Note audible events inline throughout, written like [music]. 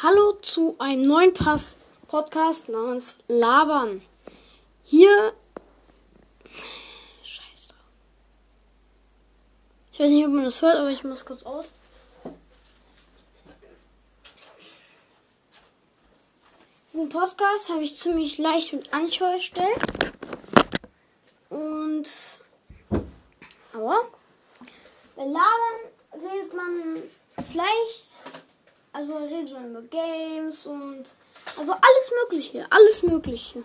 Hallo zu einem neuen Pass Podcast namens Labern. Hier. Scheiße. Ich weiß nicht, ob man das hört, aber ich mach's kurz aus. Diesen Podcast habe ich ziemlich leicht mit Anschau erstellt. Und. Aber. Bei Labern vielleicht also redet man über Games und also alles Mögliche, alles Mögliche.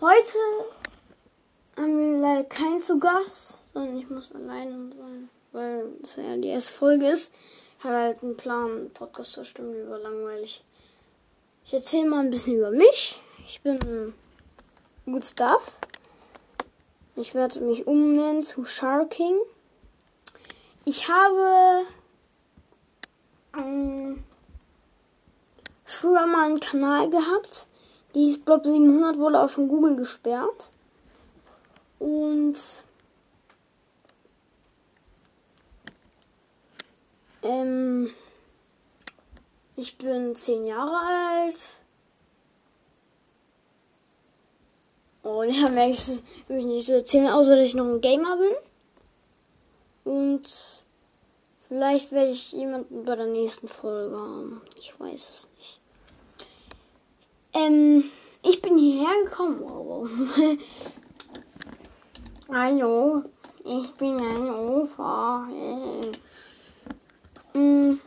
Heute haben wir leider keinen zu Gast, sondern ich muss alleine sein, weil es ja die erste Folge ist. Ich hatte halt einen Plan, einen Podcast zu stimmen über langweilig. Ich erzähle mal ein bisschen über mich. Ich bin Good Stuff. Ich werde mich umnennen zu Sharking. Ich habe ähm, früher mal einen Kanal gehabt. Dieses Blob 700 wurde auch von Google gesperrt. Und ähm, ich bin zehn Jahre alt. Und ja, ich, will ich nicht so erzählen, außer dass ich noch ein Gamer bin. Und Vielleicht werde ich jemanden bei der nächsten Folge haben. Ich weiß es nicht. Ähm, ich bin hierher gekommen. [laughs] Hallo, ich bin ein Opa. ähm,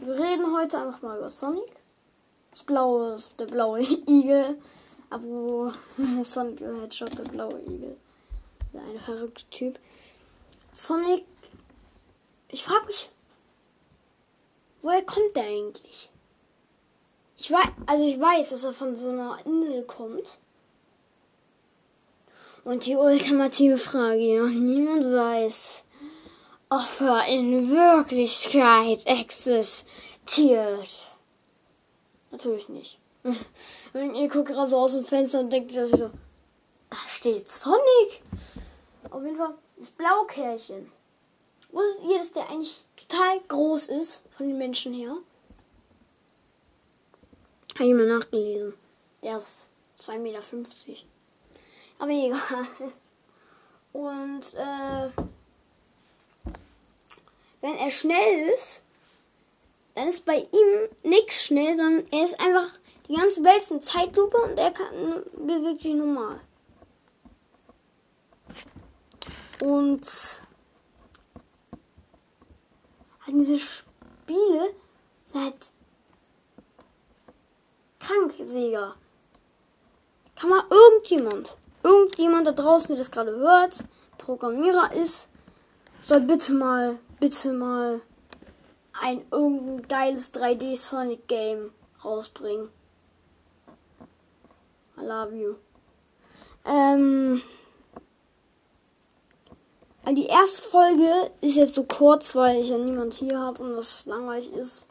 wir reden heute einfach mal über Sonic. Das blaue, das, der blaue [laughs] Igel. Aber [laughs] Sonic the Hedgehog, der blaue Igel. Der eine verrückte Typ. Sonic ich frage mich, woher kommt der eigentlich? Ich weiß, also ich weiß, dass er von so einer Insel kommt. Und die ultimative Frage, die noch niemand weiß, ob er in Wirklichkeit existiert. Natürlich nicht. [laughs] Und ihr guckt gerade so aus dem Fenster und denkt euch so, da steht Sonic. Auf jeden Fall das Blaukärchen. Wusstet ihr, dass der eigentlich total groß ist von den Menschen her? Habe ich mal nachgelesen. Der ist 2,50 Meter. Aber egal. [laughs] Und äh, wenn er schnell ist, dann ist bei ihm nichts schnell, sondern er ist einfach die ganze Welt ist eine Zeitlupe und er kann, bewegt sich normal. Und diese Spiele seit Kranksäger. Kann mal irgendjemand, irgendjemand da draußen, der das gerade hört, Programmierer ist, soll bitte mal, bitte mal ein irgendein geiles 3D Sonic Game rausbringen. I love you. Ähm, die erste Folge ist jetzt so kurz, weil ich ja niemand hier habe und das langweilig ist.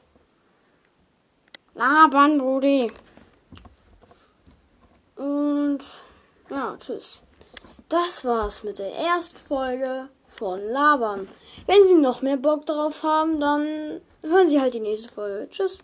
Labern, Brudi. Und ja, tschüss. Das war's mit der ersten Folge von Labern. Wenn Sie noch mehr Bock drauf haben, dann hören Sie halt die nächste Folge. Tschüss.